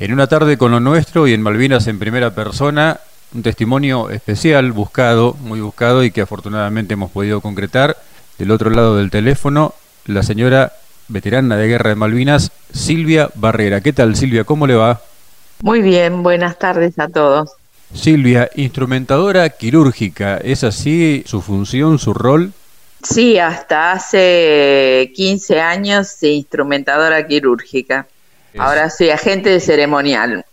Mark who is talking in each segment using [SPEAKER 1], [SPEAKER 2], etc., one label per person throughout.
[SPEAKER 1] En una tarde con lo nuestro y en Malvinas en primera persona, un testimonio especial, buscado, muy buscado y que afortunadamente hemos podido concretar. Del otro lado del teléfono, la señora veterana de guerra de Malvinas, Silvia Barrera. ¿Qué tal Silvia? ¿Cómo le va?
[SPEAKER 2] Muy bien, buenas tardes a todos.
[SPEAKER 1] Silvia, instrumentadora quirúrgica, ¿es así su función, su rol?
[SPEAKER 2] Sí, hasta hace 15 años instrumentadora quirúrgica. Ahora soy agente de ceremonial.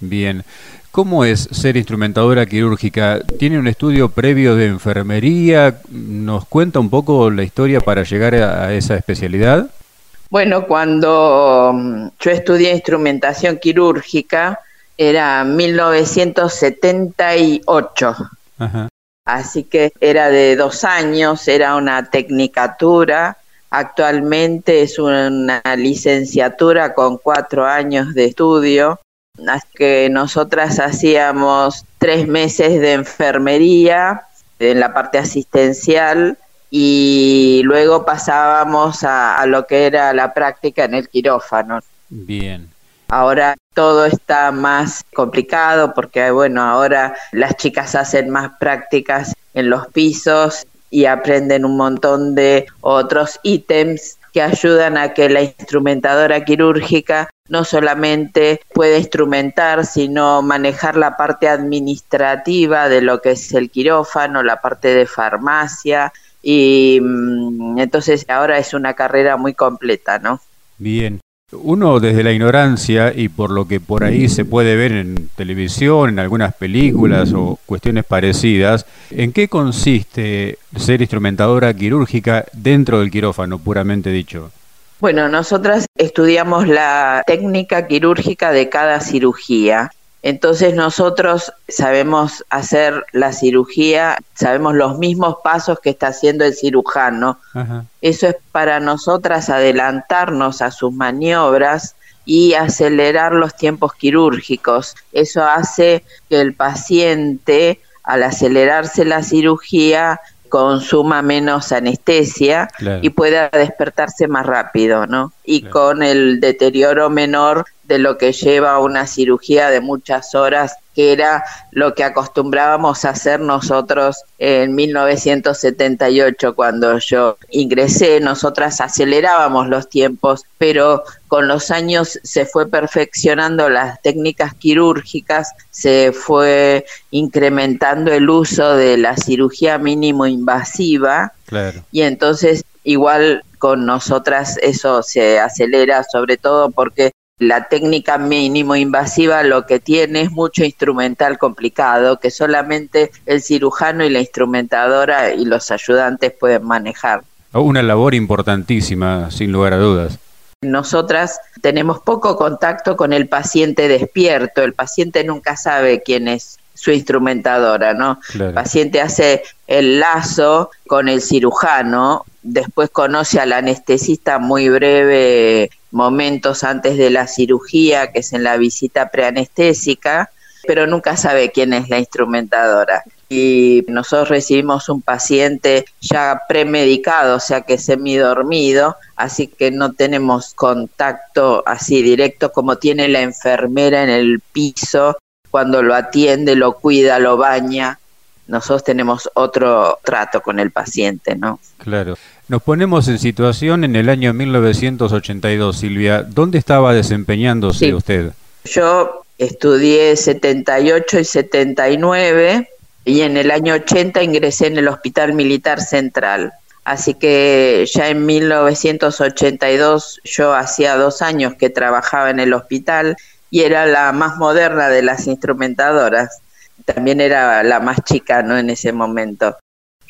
[SPEAKER 1] Bien. ¿Cómo es ser instrumentadora quirúrgica? ¿Tiene un estudio previo de enfermería? ¿Nos cuenta un poco la historia para llegar a esa especialidad?
[SPEAKER 2] Bueno, cuando mm, yo estudié instrumentación quirúrgica, era 1978. Así que era de dos años, era una tecnicatura. Actualmente es una licenciatura con cuatro años de estudio. Que nosotras hacíamos tres meses de enfermería en la parte asistencial y luego pasábamos a, a lo que era la práctica en el quirófano.
[SPEAKER 1] Bien.
[SPEAKER 2] Ahora todo está más complicado porque, bueno, ahora las chicas hacen más prácticas en los pisos y aprenden un montón de otros ítems que ayudan a que la instrumentadora quirúrgica no solamente pueda instrumentar, sino manejar la parte administrativa de lo que es el quirófano, la parte de farmacia, y mm, entonces ahora es una carrera muy completa, ¿no?
[SPEAKER 1] Bien. Uno desde la ignorancia y por lo que por ahí se puede ver en televisión, en algunas películas o cuestiones parecidas, ¿en qué consiste ser instrumentadora quirúrgica dentro del quirófano, puramente dicho?
[SPEAKER 2] Bueno, nosotras estudiamos la técnica quirúrgica de cada cirugía entonces nosotros sabemos hacer la cirugía, sabemos los mismos pasos que está haciendo el cirujano. Eso es para nosotras adelantarnos a sus maniobras y acelerar los tiempos quirúrgicos. Eso hace que el paciente, al acelerarse la cirugía, consuma menos anestesia y pueda despertarse más rápido, ¿no? Y con el deterioro menor de lo que lleva una cirugía de muchas horas, que era lo que acostumbrábamos a hacer nosotros en 1978 cuando yo ingresé. Nosotras acelerábamos los tiempos, pero con los años se fue perfeccionando las técnicas quirúrgicas, se fue incrementando el uso de la cirugía mínimo invasiva y entonces igual con nosotras eso se acelera, sobre todo porque la técnica mínimo invasiva lo que tiene es mucho instrumental complicado que solamente el cirujano y la instrumentadora y los ayudantes pueden manejar.
[SPEAKER 1] Una labor importantísima, sin lugar a dudas.
[SPEAKER 2] Nosotras tenemos poco contacto con el paciente despierto, el paciente nunca sabe quién es su instrumentadora, ¿no? El paciente hace el lazo con el cirujano, después conoce al anestesista muy breve momentos antes de la cirugía, que es en la visita preanestésica, pero nunca sabe quién es la instrumentadora. Y nosotros recibimos un paciente ya premedicado, o sea que semidormido, así que no tenemos contacto así directo como tiene la enfermera en el piso cuando lo atiende, lo cuida, lo baña. Nosotros tenemos otro trato con el paciente, ¿no?
[SPEAKER 1] Claro. Nos ponemos en situación en el año 1982, Silvia. ¿Dónde estaba desempeñándose usted?
[SPEAKER 2] Yo estudié 78 y 79 y en el año 80 ingresé en el Hospital Militar Central. Así que ya en 1982 yo hacía dos años que trabajaba en el hospital y era la más moderna de las instrumentadoras. También era la más chica, ¿no? En ese momento.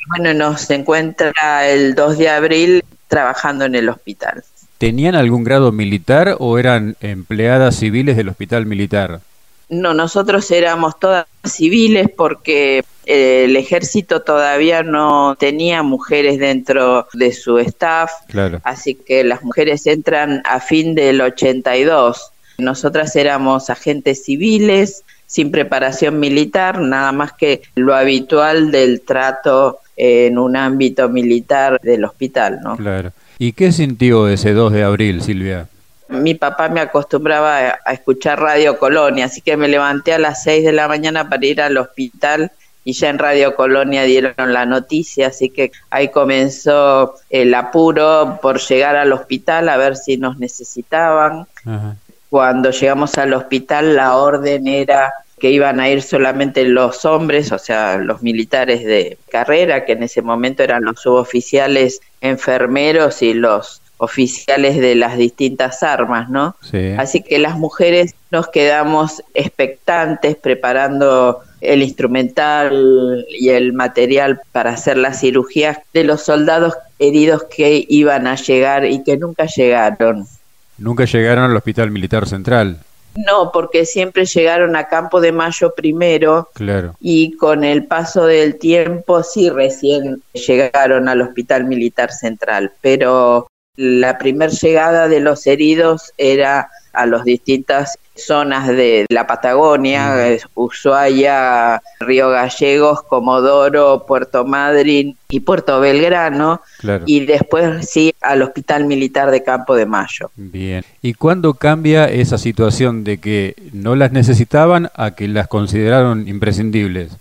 [SPEAKER 2] Bueno, nos encuentra el 2 de abril trabajando en el hospital.
[SPEAKER 1] ¿Tenían algún grado militar o eran empleadas civiles del hospital militar?
[SPEAKER 2] No, nosotros éramos todas civiles porque eh, el ejército todavía no tenía mujeres dentro de su staff, claro. así que las mujeres entran a fin del 82. Nosotras éramos agentes civiles sin preparación militar, nada más que lo habitual del trato en un ámbito militar del hospital, ¿no?
[SPEAKER 1] Claro. ¿Y qué sintió ese 2 de abril, Silvia?
[SPEAKER 2] mi papá me acostumbraba a, escuchar Radio Colonia, así que me levanté a las 6 de la mañana para ir al hospital y ya en Radio Colonia dieron la noticia, así que ahí comenzó el apuro por llegar al hospital a ver si nos necesitaban. Cuando llegamos al hospital la orden era que iban a ir solamente los hombres, o sea, los militares de carrera, que en ese momento eran los suboficiales enfermeros y los oficiales de las distintas armas, ¿no? Así que las mujeres nos quedamos expectantes preparando el instrumental y el material para hacer las cirugías de los soldados heridos que iban a llegar y que nunca llegaron.
[SPEAKER 1] Nunca llegaron al Hospital Militar Central.
[SPEAKER 2] No, porque siempre llegaron a Campo de Mayo primero.
[SPEAKER 1] Claro.
[SPEAKER 2] Y con el paso del tiempo sí recién llegaron al Hospital Militar Central, pero la primer llegada de los heridos era a las distintas zonas de la Patagonia, Ushuaia, Río Gallegos, Comodoro, Puerto Madryn y Puerto Belgrano, y después sí al Hospital Militar de Campo de Mayo.
[SPEAKER 1] Bien. ¿Y cuándo cambia esa situación de que no las necesitaban a que las consideraron imprescindibles?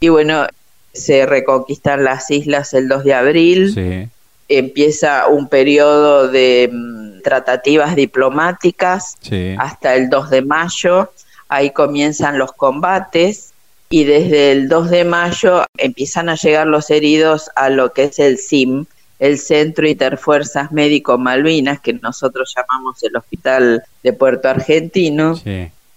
[SPEAKER 2] Y bueno, se reconquistan las islas el 2 de abril. Sí empieza un periodo de mm, tratativas diplomáticas hasta el 2 de mayo, ahí comienzan los combates y desde el 2 de mayo empiezan a llegar los heridos a lo que es el CIM, el Centro Interfuerzas Médico Malvinas, que nosotros llamamos el Hospital de Puerto Argentino.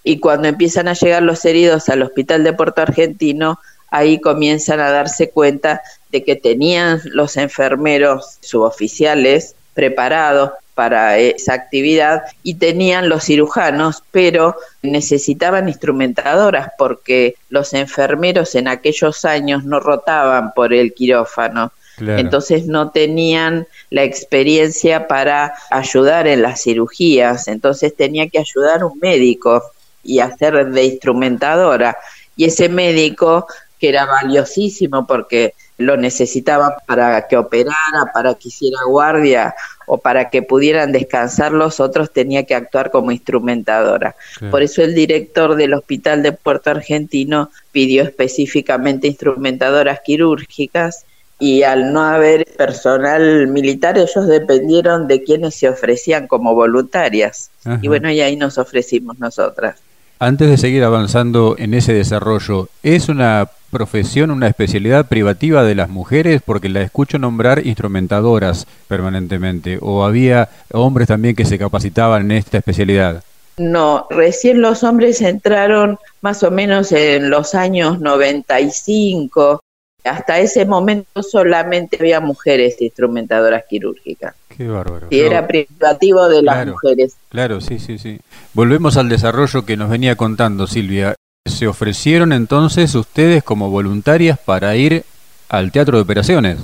[SPEAKER 2] Y cuando empiezan a llegar los heridos al Hospital de Puerto Argentino, ahí comienzan a darse cuenta de que tenían los enfermeros suboficiales preparados para esa actividad y tenían los cirujanos, pero necesitaban instrumentadoras porque los enfermeros en aquellos años no rotaban por el quirófano. Entonces no tenían la experiencia para ayudar en las cirugías, entonces tenía que ayudar un médico y hacer de instrumentadora. Y ese médico que era valiosísimo porque lo necesitaban para que operara, para que hiciera guardia o para que pudieran descansar los otros, tenía que actuar como instrumentadora. Por eso el director del Hospital de Puerto Argentino pidió específicamente instrumentadoras quirúrgicas y al no haber personal militar, ellos dependieron de quienes se ofrecían como voluntarias. Y bueno, y ahí nos ofrecimos nosotras.
[SPEAKER 1] Antes de seguir avanzando en ese desarrollo, ¿es una profesión, una especialidad privativa de las mujeres? Porque la escucho nombrar instrumentadoras permanentemente. ¿O había hombres también que se capacitaban en esta especialidad?
[SPEAKER 2] No, recién los hombres entraron más o menos en los años 95. Hasta ese momento solamente había mujeres instrumentadoras quirúrgicas.
[SPEAKER 1] Qué bárbaro.
[SPEAKER 2] Y era privativo de las mujeres.
[SPEAKER 1] Claro, sí, sí, sí. Volvemos al desarrollo que nos venía contando Silvia. ¿Se ofrecieron entonces ustedes como voluntarias para ir al teatro de operaciones?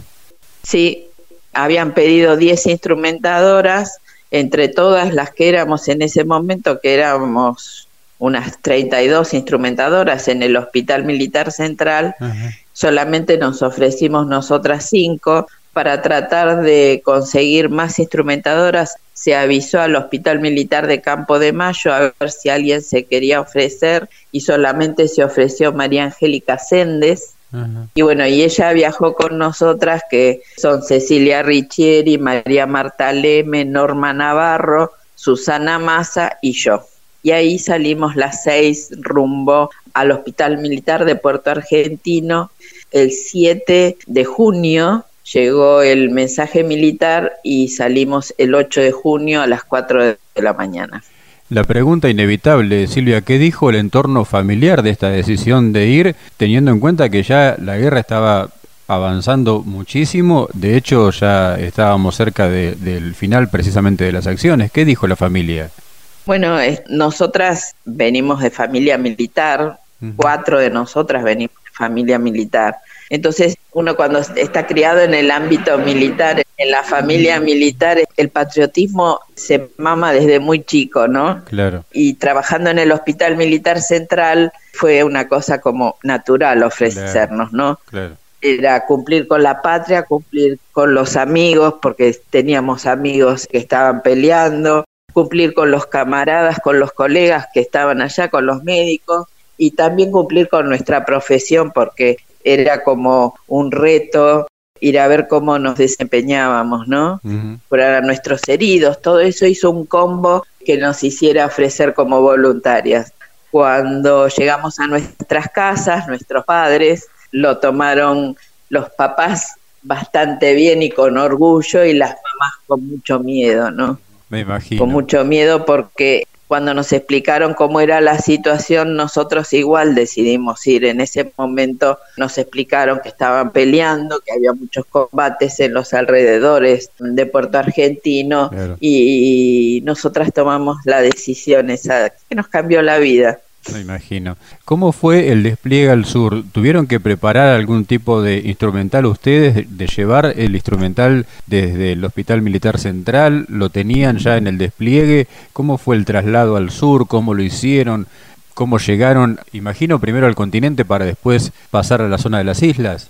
[SPEAKER 2] Sí, habían pedido 10 instrumentadoras, entre todas las que éramos en ese momento, que éramos unas 32 instrumentadoras en el Hospital Militar Central, solamente nos ofrecimos nosotras cinco, para tratar de conseguir más instrumentadoras, se avisó al Hospital Militar de Campo de Mayo a ver si alguien se quería ofrecer y solamente se ofreció María Angélica Sendes. Y bueno, y ella viajó con nosotras, que son Cecilia Richieri, María Marta Leme, Norma Navarro, Susana Massa y yo. Y ahí salimos las seis rumbo al Hospital Militar de Puerto Argentino el 7 de junio llegó el mensaje militar y salimos el 8 de junio a las 4 de la mañana.
[SPEAKER 1] La pregunta inevitable, Silvia, ¿qué dijo el entorno familiar de esta decisión de ir, teniendo en cuenta que ya la guerra estaba avanzando muchísimo? De hecho, ya estábamos cerca del final precisamente de las acciones. ¿Qué dijo la familia?
[SPEAKER 2] Bueno, nosotras venimos de familia militar, cuatro de nosotras venimos de familia militar. Entonces, uno cuando está criado en el ámbito militar, en la familia militar, el patriotismo se mama desde muy chico, ¿no?
[SPEAKER 1] Claro.
[SPEAKER 2] Y trabajando en el Hospital Militar Central fue una cosa como natural ofrecernos, ¿no?
[SPEAKER 1] Claro.
[SPEAKER 2] Era cumplir con la patria, cumplir con los amigos, porque teníamos amigos que estaban peleando, cumplir con los camaradas, con los colegas que estaban allá, con los médicos y también cumplir con nuestra profesión porque era como un reto ir a ver cómo nos desempeñábamos, ¿no? Curar a nuestros heridos, todo eso hizo un combo que nos hiciera ofrecer como voluntarias. Cuando llegamos a nuestras casas, nuestros padres lo tomaron los papás bastante bien y con orgullo y las mamás con mucho miedo, ¿no?
[SPEAKER 1] Me imagino.
[SPEAKER 2] Con mucho miedo porque cuando nos explicaron cómo era la situación, nosotros igual decidimos ir. En ese momento nos explicaron que estaban peleando, que había muchos combates en los alrededores de Puerto Argentino y nosotras tomamos la decisión esa que nos cambió la vida.
[SPEAKER 1] Me imagino. ¿Cómo fue el despliegue al sur? ¿Tuvieron que preparar algún tipo de instrumental ustedes, de llevar el instrumental desde el Hospital Militar Central? ¿Lo tenían ya en el despliegue? ¿Cómo fue el traslado al sur? ¿Cómo lo hicieron? ¿Cómo llegaron, imagino, primero al continente para después pasar a la zona de las islas?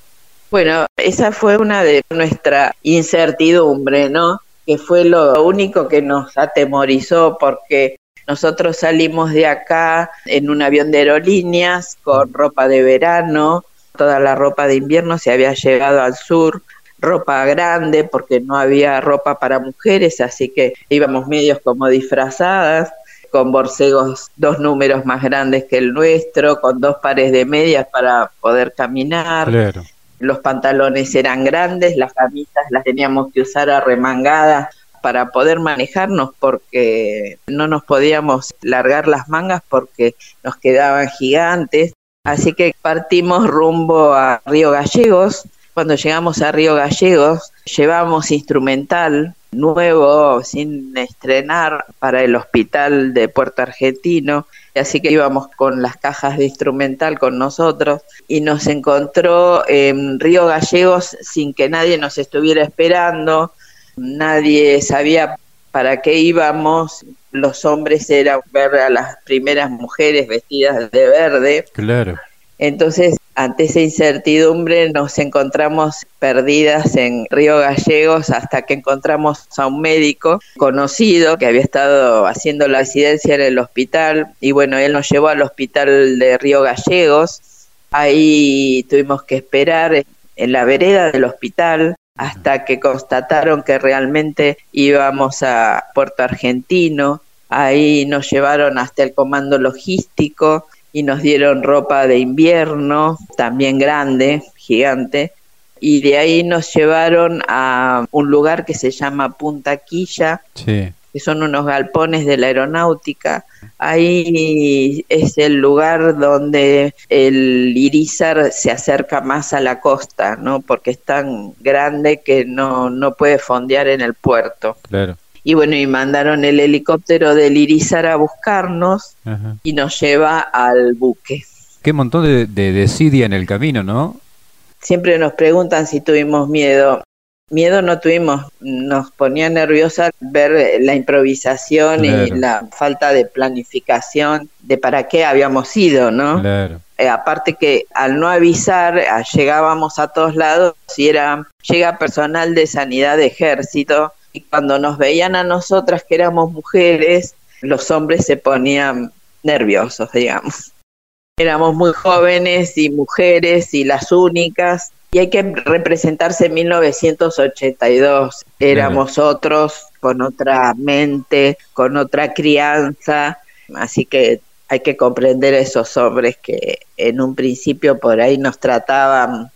[SPEAKER 2] Bueno, esa fue una de nuestra incertidumbre, ¿no? Que fue lo único que nos atemorizó porque nosotros salimos de acá en un avión de aerolíneas con ropa de verano, toda la ropa de invierno se había llegado al sur, ropa grande porque no había ropa para mujeres, así que íbamos medios como disfrazadas con borcegos dos números más grandes que el nuestro, con dos pares de medias para poder caminar. Los pantalones eran grandes, las camisas las teníamos que usar arremangadas para poder manejarnos porque no nos podíamos largar las mangas porque nos quedaban gigantes. Así que partimos rumbo a Río Gallegos. Cuando llegamos a Río Gallegos, llevamos instrumental nuevo, sin estrenar, para el hospital de Puerto Argentino. Así que íbamos con las cajas de instrumental con nosotros y nos encontró en Río Gallegos sin que nadie nos estuviera esperando nadie sabía para qué íbamos, los hombres eran ver a las primeras mujeres vestidas de verde.
[SPEAKER 1] Claro.
[SPEAKER 2] Entonces, ante esa incertidumbre nos encontramos perdidas en Río Gallegos hasta que encontramos a un médico conocido que había estado haciendo la residencia en el hospital y bueno, él nos llevó al hospital de Río Gallegos. Ahí tuvimos que esperar en la vereda del hospital hasta que constataron que realmente íbamos a Puerto Argentino. Ahí nos llevaron hasta el comando logístico y nos dieron ropa de invierno, también grande, gigante. Y de ahí nos llevaron a un lugar que se llama Punta Quilla, que son unos galpones de la aeronáutica, Ahí es el lugar donde el irizar se acerca más a la costa, ¿no? Porque es tan grande que no, no puede fondear en el puerto.
[SPEAKER 1] Claro.
[SPEAKER 2] Y bueno, y mandaron el helicóptero del irizar a buscarnos y nos lleva al buque.
[SPEAKER 1] Qué montón de, de desidia en el camino, ¿no?
[SPEAKER 2] Siempre nos preguntan si tuvimos miedo. Miedo no tuvimos, nos ponía nerviosa ver la improvisación y la falta de planificación de para qué habíamos ido, ¿no?
[SPEAKER 1] Claro.
[SPEAKER 2] Eh, aparte que al no avisar llegábamos a todos lados y era llega personal de sanidad de ejército y cuando nos veían a nosotras que éramos mujeres los hombres se ponían nerviosos digamos éramos muy jóvenes y mujeres y las únicas y hay que representarse en 1982. Éramos otros, con otra mente, con otra crianza, así que hay que comprender a esos hombres que en un principio por ahí nos trataban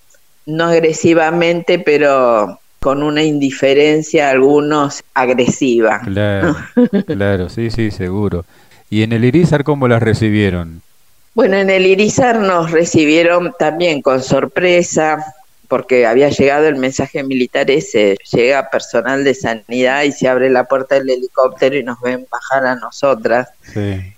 [SPEAKER 2] no agresivamente, pero con una indiferencia, algunos agresiva.
[SPEAKER 1] Claro, claro, sí, sí, seguro. ¿Y en el Irizar cómo las recibieron?
[SPEAKER 2] Bueno, en el Irizar nos recibieron también con sorpresa, porque había llegado el mensaje militar ese, llega personal de sanidad y se abre la puerta del helicóptero y nos ven bajar a nosotras.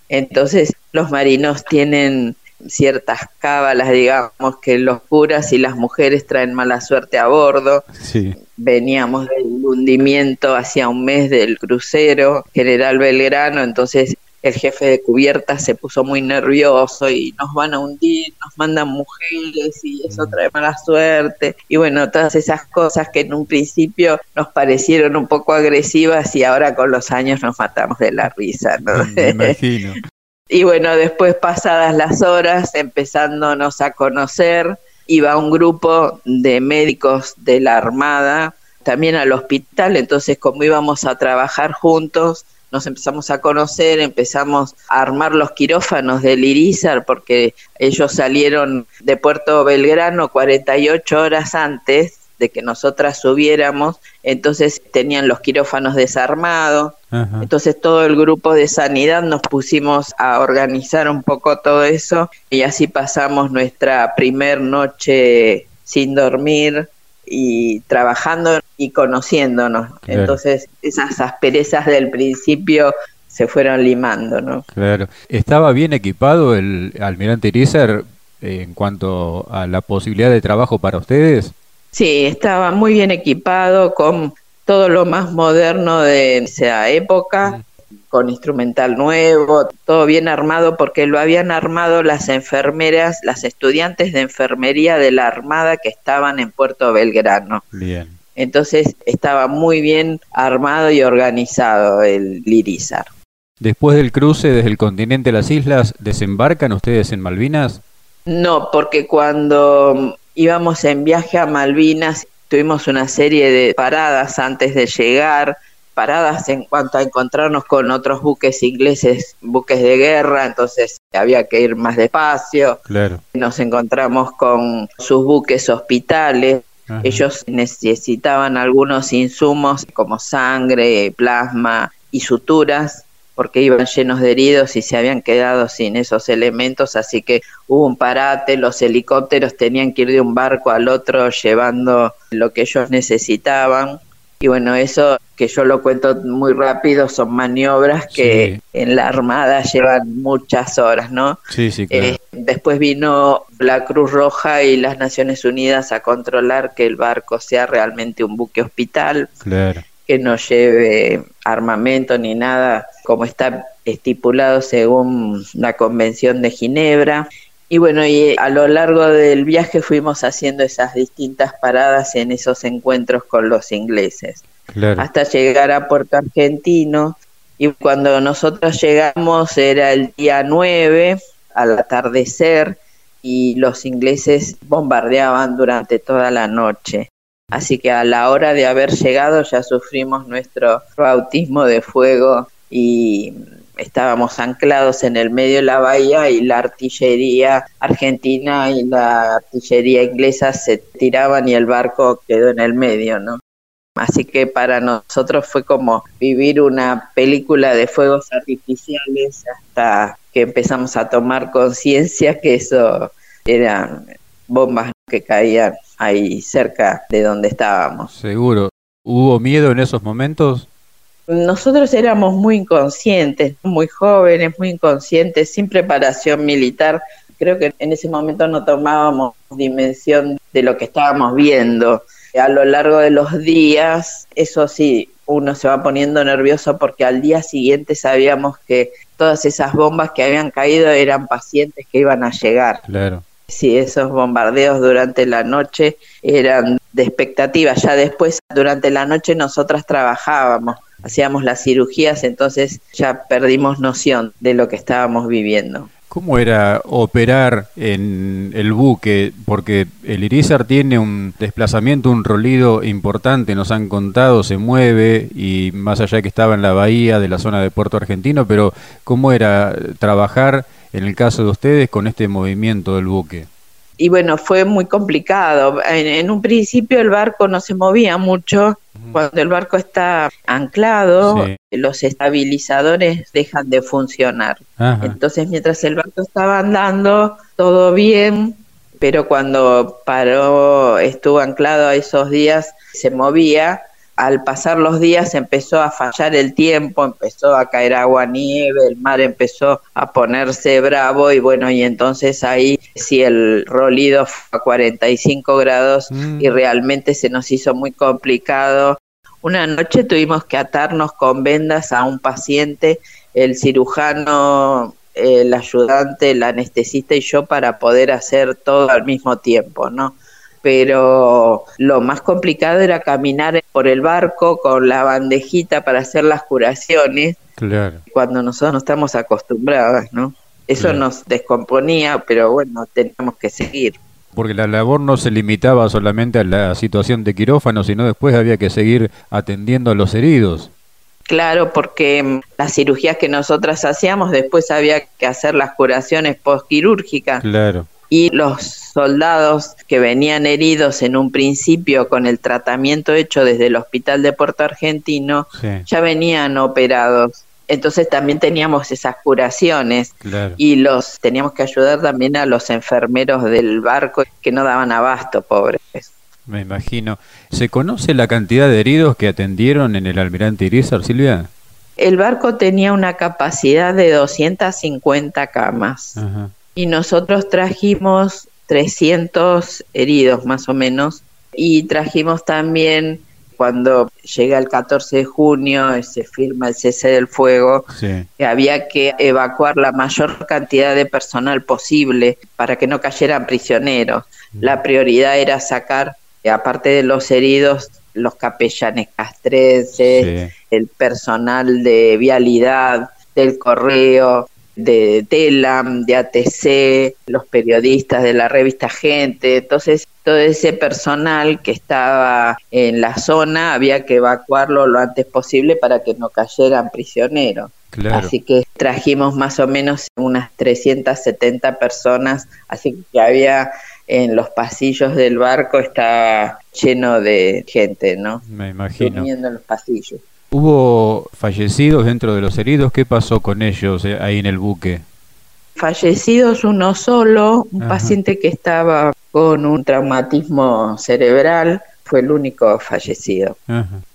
[SPEAKER 2] Entonces los marinos tienen ciertas cábalas, digamos, que los curas y las mujeres traen mala suerte a bordo. Veníamos del hundimiento hacía un mes del crucero General Belgrano, entonces el jefe de cubierta se puso muy nervioso y nos van a hundir, nos mandan mujeres y eso mm. trae mala suerte. Y bueno, todas esas cosas que en un principio nos parecieron un poco agresivas y ahora con los años nos matamos de la risa, ¿no?
[SPEAKER 1] Me imagino.
[SPEAKER 2] y bueno, después pasadas las horas, empezándonos a conocer, iba un grupo de médicos de la Armada también al hospital, entonces como íbamos a trabajar juntos, nos empezamos a conocer, empezamos a armar los quirófanos del Irizar porque ellos salieron de Puerto Belgrano 48 horas antes de que nosotras subiéramos, entonces tenían los quirófanos desarmados, entonces todo el grupo de sanidad nos pusimos a organizar un poco todo eso y así pasamos nuestra primer noche sin dormir, y trabajando y conociéndonos. Entonces esas asperezas del principio se fueron limando, ¿no?
[SPEAKER 1] Claro. ¿Estaba bien equipado el almirante Irizar en cuanto a la posibilidad de trabajo para ustedes?
[SPEAKER 2] Sí, estaba muy bien equipado con todo lo más moderno de esa época con instrumental nuevo, todo bien armado porque lo habían armado las enfermeras, las estudiantes de enfermería de la Armada que estaban en Puerto Belgrano.
[SPEAKER 1] Bien.
[SPEAKER 2] Entonces estaba muy bien armado y organizado el Lirizar.
[SPEAKER 1] Después del cruce desde el continente a las islas, ¿desembarcan ustedes en Malvinas?
[SPEAKER 2] No, porque cuando íbamos en viaje a Malvinas tuvimos una serie de paradas antes de llegar, paradas en cuanto a encontrarnos con otros buques ingleses, buques de guerra, entonces había que ir más despacio.
[SPEAKER 1] Claro.
[SPEAKER 2] Nos encontramos con sus buques hospitales. Ellos necesitaban algunos insumos como sangre, plasma y suturas porque iban llenos de heridos y se habían quedado sin esos elementos, así que hubo un parate, los helicópteros tenían que ir de un barco al otro llevando lo que ellos necesitaban. Y bueno, eso que yo lo cuento muy rápido, son maniobras que en la Armada llevan muchas horas, ¿no?
[SPEAKER 1] Sí, sí, claro. Eh,
[SPEAKER 2] después vino la Cruz Roja y las Naciones Unidas a controlar que el barco sea realmente un buque hospital.
[SPEAKER 1] Claro.
[SPEAKER 2] Que no lleve armamento ni nada como está estipulado según la Convención de Ginebra y bueno, y a lo largo del viaje fuimos haciendo esas distintas paradas en esos encuentros con los ingleses, hasta llegar a Puerto Argentino. Y cuando nosotros llegamos era el día 9, al atardecer, y los ingleses bombardeaban durante toda la noche. Así que a la hora de haber llegado ya sufrimos nuestro bautismo de fuego y estábamos anclados en el medio de la bahía y la artillería argentina y la artillería inglesa se tiraban y el barco quedó en el medio, ¿no? Así que para nosotros fue como vivir una película de fuegos artificiales hasta que empezamos a tomar conciencia que eso eran bombas que caían ahí cerca de donde estábamos.
[SPEAKER 1] Seguro. ¿Hubo miedo en esos momentos?
[SPEAKER 2] Nosotros éramos muy inconscientes, muy jóvenes, muy inconscientes, sin preparación militar. Creo que en ese momento no tomábamos dimensión de lo que estábamos viendo. A lo largo de los días, eso sí, uno se va poniendo nervioso porque al día siguiente sabíamos que todas esas bombas que habían caído eran pacientes que iban a llegar.
[SPEAKER 1] Claro.
[SPEAKER 2] Sí, esos bombardeos durante la noche eran de expectativa. Ya después, durante la noche, nosotras trabajábamos hacíamos las cirugías, entonces ya perdimos noción de lo que estábamos viviendo.
[SPEAKER 1] ¿Cómo era operar en el buque? Porque el Irizar tiene un desplazamiento, un rolido importante, nos han contado, se mueve y más allá que estaba en la bahía de la zona de Puerto Argentino, pero ¿cómo era trabajar en el caso de ustedes con este movimiento del buque?
[SPEAKER 2] Y bueno, fue muy complicado. En, un principio el barco no se movía mucho. Cuando el barco está anclado, los estabilizadores dejan de funcionar. Entonces, mientras el barco estaba andando, todo bien, pero cuando paró, estuvo anclado a esos días, se movía al pasar los días empezó a fallar el tiempo, empezó a caer agua, nieve, el mar empezó a ponerse bravo y bueno, y entonces ahí sí el rolido fue a 45 grados y mm. realmente se nos hizo muy complicado. Una noche tuvimos que atarnos con vendas a un paciente el cirujano, el ayudante, el anestesista y yo para poder hacer todo al mismo tiempo, ¿no? Pero lo más complicado era caminar por el barco con la bandejita para hacer las curaciones.
[SPEAKER 1] Claro.
[SPEAKER 2] Cuando nosotros no estamos acostumbrados, ¿no? Eso nos descomponía, pero bueno, teníamos que seguir.
[SPEAKER 1] Porque la labor no se limitaba solamente a la situación de quirófano, sino después había que seguir atendiendo a los heridos.
[SPEAKER 2] Claro, porque mm, las cirugías que nosotras hacíamos, después había que hacer las curaciones postquirúrgicas.
[SPEAKER 1] Claro.
[SPEAKER 2] Y los soldados que venían heridos en un principio con el tratamiento hecho desde el Hospital de Puerto Argentino, ya venían operados entonces también teníamos esas curaciones y los teníamos que ayudar también a los enfermeros del barco que no daban abasto, pobres.
[SPEAKER 1] Me imagino. ¿Se conoce la cantidad de heridos que atendieron en el Almirante Irizar, Silvia?
[SPEAKER 2] El barco tenía una capacidad de 250 camas y nosotros trajimos 300 heridos más o menos y trajimos también cuando llega el 14 de junio, se firma el cese del fuego, que había que evacuar la mayor cantidad de personal posible para que no cayeran prisioneros. Mm. La prioridad era sacar, aparte de los heridos, los capellanes castrenses, el personal de vialidad, del correo, de TELAM, de ATC, los periodistas de la revista Gente. Entonces, todo ese personal que estaba en la zona había que evacuarlo lo antes posible para que no cayeran prisioneros. Así que trajimos más o menos unas 370 personas, así que había en los pasillos del barco estaba lleno de gente, ¿no?
[SPEAKER 1] Me imagino.
[SPEAKER 2] Durmiendo en los pasillos.
[SPEAKER 1] ¿Hubo fallecidos dentro de los heridos? ¿Qué pasó con ellos eh, ahí en el buque?
[SPEAKER 2] Fallecidos uno solo, un paciente que estaba con un traumatismo cerebral, fue el único fallecido.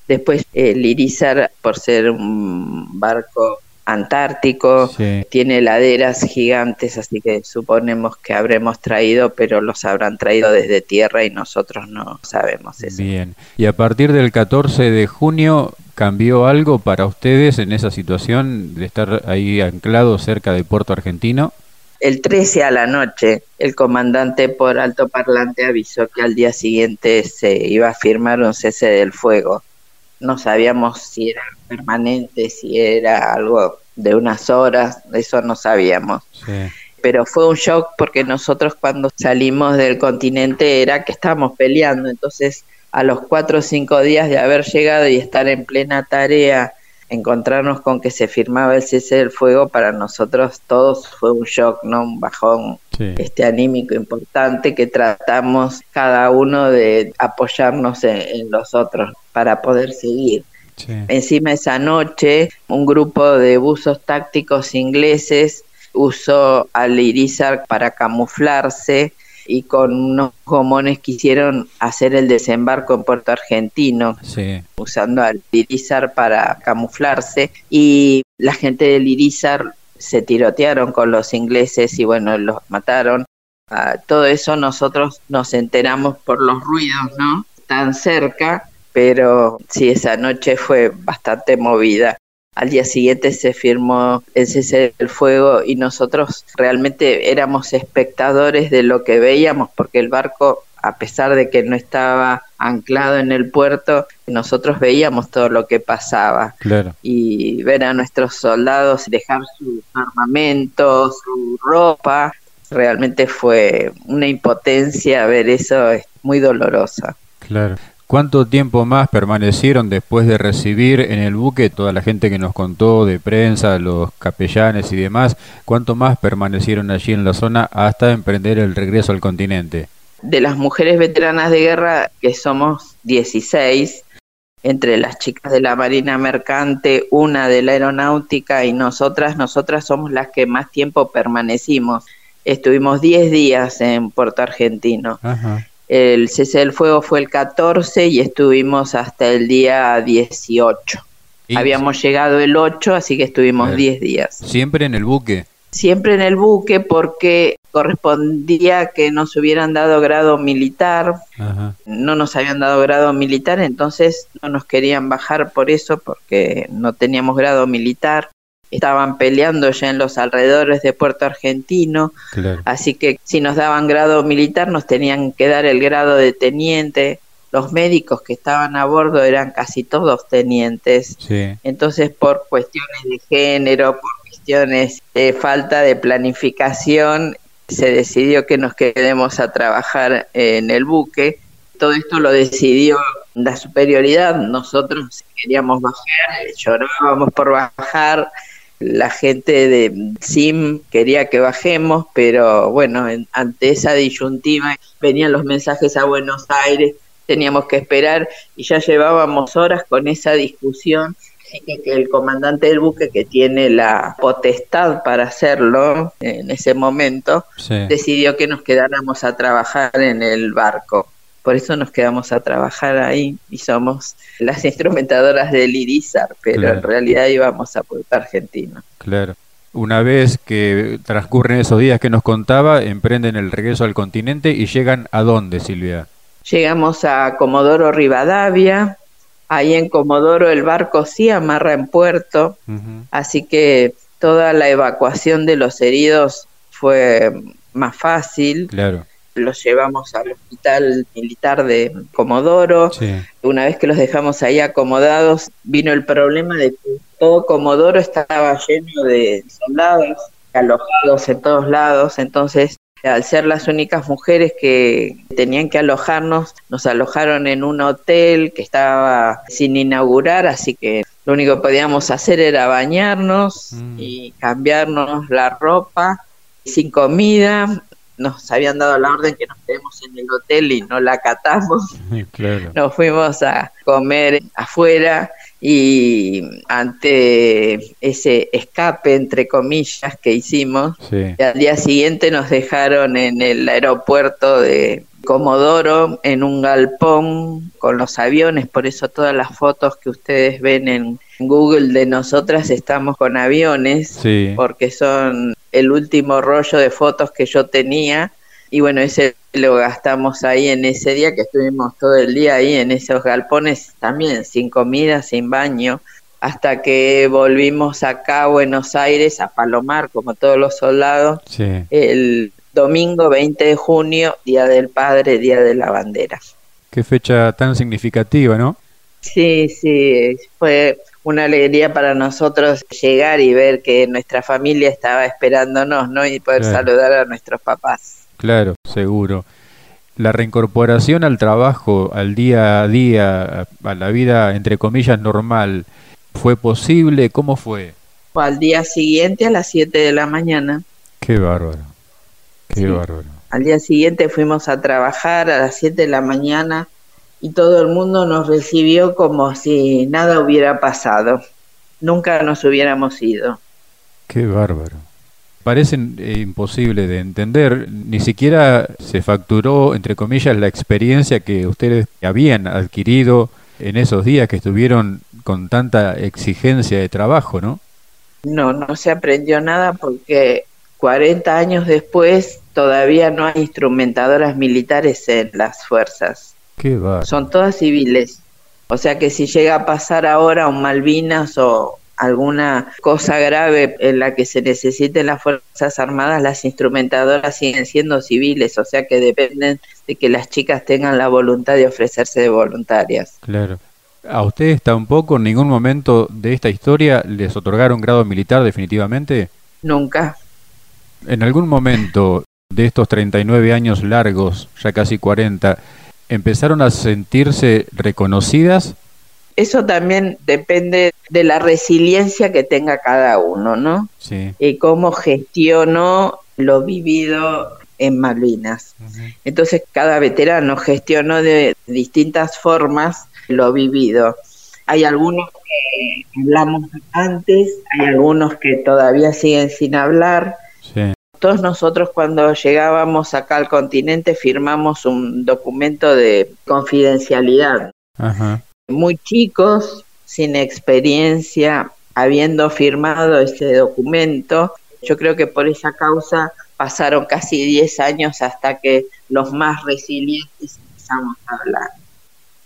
[SPEAKER 2] Después el Irizar, por ser un barco antártico, tiene laderas gigantes, así que suponemos que habremos traído, pero los habrán traído desde tierra y nosotros no sabemos eso.
[SPEAKER 1] Bien, y a partir del 14 de junio, ¿cambió algo para ustedes en esa situación de estar ahí anclado cerca del puerto argentino?
[SPEAKER 2] El 13 a la noche, el comandante por alto parlante avisó que al día siguiente se iba a firmar un cese del fuego no sabíamos si era permanente, si era algo de unas horas, eso no sabíamos. Pero fue un shock porque nosotros cuando salimos del continente era que estábamos peleando, entonces a los cuatro o cinco días de haber llegado y estar en plena tarea, encontrarnos con que se firmaba el cese del fuego, para nosotros todos fue un shock, ¿no? Un bajón este anímico importante que tratamos cada uno de apoyarnos en, los otros para poder seguir. Encima esa noche un grupo de buzos tácticos ingleses usó al Irizar para camuflarse y con unos gomones quisieron hacer el desembarco en Puerto Argentino, usando al Irizar para camuflarse y la gente del Irizar se tirotearon con los ingleses y bueno, los mataron. Ah, todo eso nosotros nos enteramos por los ruidos, ¿no? Tan cerca, pero sí, esa noche fue bastante movida. Al día siguiente se firmó el cese del fuego y nosotros realmente éramos espectadores de lo que veíamos porque el barco, a pesar de que no estaba anclado en el puerto, nosotros veíamos todo lo que pasaba. Y ver a nuestros soldados dejar su armamento, su ropa, realmente fue una impotencia ver eso, es muy dolorosa.
[SPEAKER 1] Claro. ¿Cuánto tiempo más permanecieron después de recibir en el buque toda la gente que nos contó de prensa, los capellanes y demás? ¿Cuánto más permanecieron allí en la zona hasta emprender el regreso al continente?
[SPEAKER 2] De las mujeres veteranas de guerra, que somos 16, entre las chicas de la Marina Mercante, una de la Aeronáutica y nosotras, nosotras somos las que más tiempo permanecimos. Estuvimos 10 días en Puerto Argentino. Ajá. El cese del fuego fue el 14 y estuvimos hasta el día 18. Habíamos llegado el 8, así que estuvimos 10 días.
[SPEAKER 1] ¿Siempre en el buque?
[SPEAKER 2] Siempre en el buque porque correspondía que nos hubieran dado grado militar. No nos habían dado grado militar, entonces no nos querían bajar por eso, porque no teníamos grado militar. Estaban peleando ya en los alrededores de Puerto Argentino, así que si nos daban grado militar nos tenían que dar el grado de teniente, los médicos que estaban a bordo eran casi todos tenientes, entonces por cuestiones de género, por cuestiones de falta de planificación, se decidió que nos quedemos a trabajar en el buque. Todo esto lo decidió la superioridad. Nosotros queríamos bajar, llorábamos por bajar. La gente de SIM quería que bajemos, pero bueno, ante esa disyuntiva venían los mensajes a Buenos Aires, teníamos que esperar y ya llevábamos horas con esa discusión que el comandante del buque, que tiene la potestad para hacerlo en ese momento, decidió que nos quedáramos a trabajar en el barco. Por eso nos quedamos a trabajar ahí y somos las instrumentadoras del Irizar, pero en realidad íbamos a Puerto Argentino.
[SPEAKER 1] Claro. Una vez que transcurren esos días que nos contaba, emprenden el regreso al continente y llegan a dónde, Silvia?
[SPEAKER 2] Llegamos a Comodoro Rivadavia, Ahí en Comodoro el barco sí amarra en puerto, así que toda la evacuación de los heridos fue más fácil.
[SPEAKER 1] Claro.
[SPEAKER 2] Los llevamos al hospital militar de Comodoro. Una vez que los dejamos ahí acomodados, vino el problema de que todo Comodoro estaba lleno de soldados alojados en todos lados, entonces al ser las únicas mujeres que tenían que alojarnos, nos alojaron en un hotel que estaba sin inaugurar, así que lo único que podíamos hacer era bañarnos mm. y cambiarnos la ropa, sin comida. Nos habían dado la orden que nos quedemos en el hotel y no la acatamos. Nos fuimos a comer afuera y ante ese escape, entre comillas, que hicimos, al día siguiente nos dejaron en el aeropuerto de Comodoro, en un galpón con los aviones, por eso todas las fotos que ustedes ven en Google de nosotras estamos con aviones, porque son el último rollo de fotos que yo tenía y bueno, ese lo gastamos ahí en ese día que estuvimos todo el día ahí en esos galpones también, sin comida, sin baño, hasta que volvimos acá a Buenos Aires, a Palomar, como todos los soldados, el domingo 20 de junio, Día del Padre, Día de la Bandera.
[SPEAKER 1] Qué fecha tan significativa, ¿no?
[SPEAKER 2] Sí, sí, fue una alegría para nosotros llegar y ver que nuestra familia estaba esperándonos, ¿no? Y poder saludar a nuestros papás.
[SPEAKER 1] Claro, seguro. La reincorporación al trabajo, al día a día, a la vida entre comillas normal, ¿fue posible? ¿Cómo fue?
[SPEAKER 2] Al día siguiente a las 7 de la mañana.
[SPEAKER 1] Qué bárbaro, qué bárbaro.
[SPEAKER 2] Al día siguiente fuimos a trabajar a las 7 de la mañana y todo el mundo nos recibió como si nada hubiera pasado. Nunca nos hubiéramos ido.
[SPEAKER 1] Qué bárbaro parecen eh, imposible de entender. Ni siquiera se facturó, entre comillas, la experiencia que ustedes habían adquirido en esos días que estuvieron con tanta exigencia de trabajo, ¿no?
[SPEAKER 2] No, no se aprendió nada porque 40 años después todavía no hay instrumentadoras militares en las fuerzas.
[SPEAKER 1] Qué va.
[SPEAKER 2] Son todas civiles. O sea que si llega a pasar ahora un Malvinas o, alguna cosa grave en la que se necesiten las Fuerzas Armadas, las instrumentadoras siguen siendo civiles, o sea que dependen de que las chicas tengan la voluntad de ofrecerse de voluntarias.
[SPEAKER 1] Claro. ¿A ustedes tampoco en ningún momento de esta historia les otorgaron grado militar definitivamente?
[SPEAKER 2] Nunca.
[SPEAKER 1] ¿En algún momento de estos 39 años largos, ya casi 40, empezaron a sentirse reconocidas
[SPEAKER 2] eso también depende de la resiliencia que tenga cada uno, ¿no?
[SPEAKER 1] Sí.
[SPEAKER 2] Y cómo gestionó lo vivido en Malvinas. Entonces cada veterano gestionó de distintas formas lo vivido. Hay algunos que hablamos antes, hay algunos que todavía siguen sin hablar.
[SPEAKER 1] Sí.
[SPEAKER 2] Todos nosotros cuando llegábamos acá al continente firmamos un documento de confidencialidad.
[SPEAKER 1] Ajá
[SPEAKER 2] muy chicos, sin experiencia, habiendo firmado ese documento. Yo creo que por esa causa pasaron casi 10 años hasta que los más resilientes empezamos a hablar.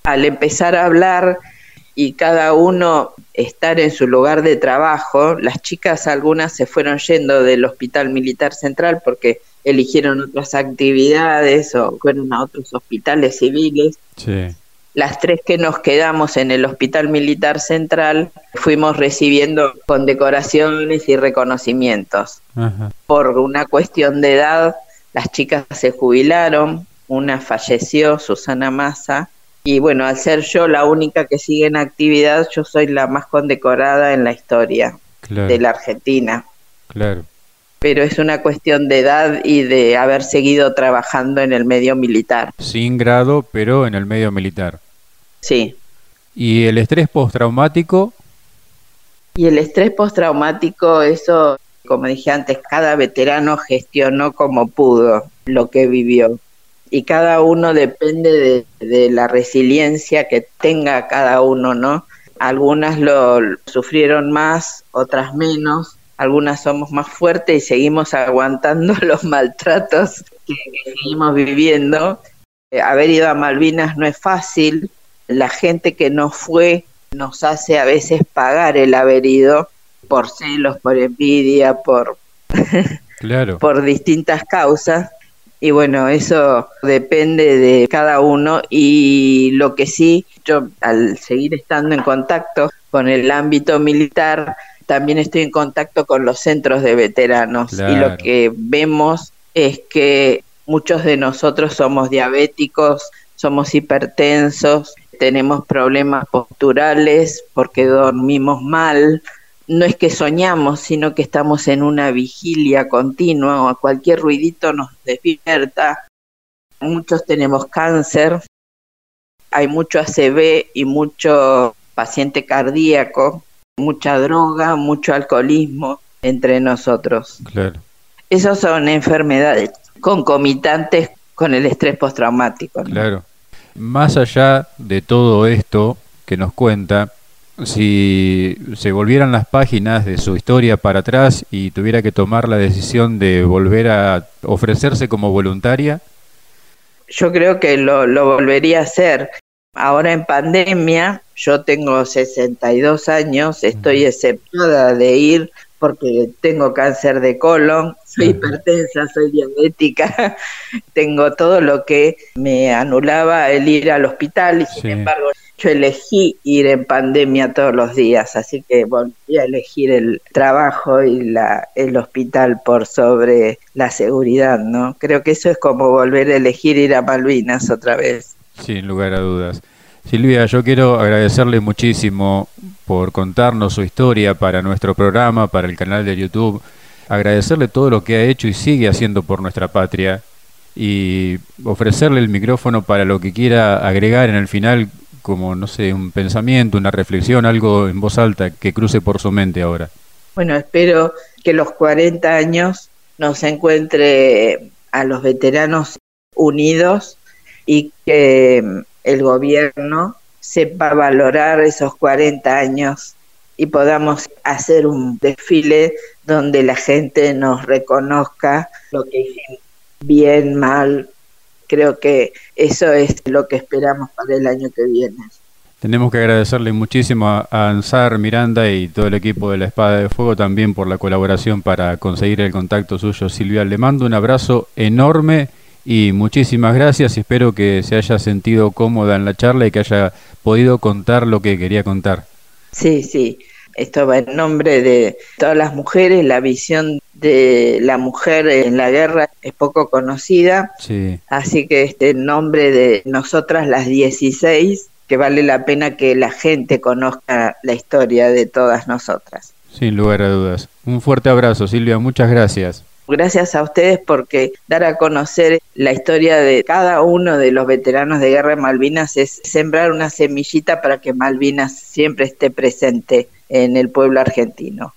[SPEAKER 2] Al empezar a hablar y cada uno estar en su lugar de trabajo. Las chicas, algunas se fueron yendo del Hospital Militar Central porque eligieron otras actividades o fueron a otros hospitales civiles. Las tres que nos quedamos en el Hospital Militar Central fuimos recibiendo condecoraciones y reconocimientos. Por una cuestión de edad, las chicas se jubilaron, una falleció, Susana Massa, y bueno, al ser yo la única que sigue en actividad, yo soy la más condecorada en la historia de la Argentina.
[SPEAKER 1] Claro.
[SPEAKER 2] Pero es una cuestión de edad y de haber seguido trabajando en el medio militar.
[SPEAKER 1] Sin grado, pero en el medio militar.
[SPEAKER 2] Sí.
[SPEAKER 1] ¿Y el estrés postraumático?
[SPEAKER 2] Y el estrés postraumático, eso, como dije antes, cada veterano gestionó como pudo lo que vivió y cada uno depende de, la resiliencia que tenga cada uno, ¿no? Algunas lo sufrieron más, otras menos, algunas somos más fuertes y seguimos aguantando los maltratos que, seguimos viviendo. Eh, haber ido a Malvinas no es fácil, la gente que no fue nos hace a veces pagar el haber ido por celos, por envidia, por,
[SPEAKER 1] claro.
[SPEAKER 2] por distintas causas y bueno, eso depende de cada uno y lo que sí, yo al seguir estando en contacto con el ámbito militar, también estoy en contacto con los centros de veteranos. Y lo que vemos es que muchos de nosotros somos diabéticos, somos hipertensos, tenemos problemas posturales porque dormimos mal, no es que soñamos, sino que estamos en una vigilia continua o cualquier ruidito nos despierta. Muchos tenemos cáncer, hay mucho ACV y mucho paciente cardíaco, mucha droga, mucho alcoholismo entre nosotros.
[SPEAKER 1] Claro.
[SPEAKER 2] Esas son enfermedades concomitantes con el estrés postraumático.
[SPEAKER 1] Claro. Más allá de todo esto que nos cuenta, si se volvieran las páginas de su historia para atrás y tuviera que tomar la decisión de volver a ofrecerse como voluntaria?
[SPEAKER 2] Yo creo que lo, lo volvería a hacer. Ahora en pandemia, yo tengo 62 años, estoy exceptuada de ir porque tengo cáncer de colon, soy hipertensa, soy diabética, tengo todo lo que me anulaba el ir al hospital y sin embargo yo elegí ir en pandemia todos los días, así que volví a elegir el trabajo y la, el hospital por sobre la seguridad, ¿no? Creo que eso es como volver a elegir ir a Malvinas otra vez.
[SPEAKER 1] Sin lugar a dudas. Silvia, yo quiero agradecerle muchísimo por contarnos su historia para nuestro programa, para el canal de YouTube, agradecerle todo lo que ha hecho y sigue haciendo por nuestra patria y ofrecerle el micrófono para lo que quiera agregar en el final como, no sé, un pensamiento, una reflexión, algo en voz alta que cruce por su mente ahora?
[SPEAKER 2] Bueno, espero que los 40 años nos encuentre a los veteranos unidos y que mm, el gobierno sepa valorar esos 40 años y podamos hacer un desfile donde la gente nos reconozca lo que hicimos bien, mal, creo que eso es lo que esperamos para el año que viene.
[SPEAKER 1] Tenemos que agradecerle muchísimo a Ansar Miranda y todo el equipo de la Espada de Fuego también por la colaboración para conseguir el contacto suyo. Silvia, le mando un abrazo enorme y muchísimas gracias. Espero que se haya sentido cómoda en la charla y que haya podido contar lo que quería contar.
[SPEAKER 2] Sí, sí. Esto va en nombre de todas las mujeres. La visión de la mujer en la guerra es poco conocida.
[SPEAKER 1] Sí.
[SPEAKER 2] Así que este nombre de nosotras las 16, que vale la pena que la gente conozca la historia de todas nosotras.
[SPEAKER 1] Sin lugar a dudas. Un fuerte abrazo, Silvia. Muchas gracias.
[SPEAKER 2] Gracias a ustedes porque dar a conocer la historia de cada uno de los veteranos de guerra de Malvinas es sembrar una semillita para que Malvinas siempre esté presente en el pueblo argentino.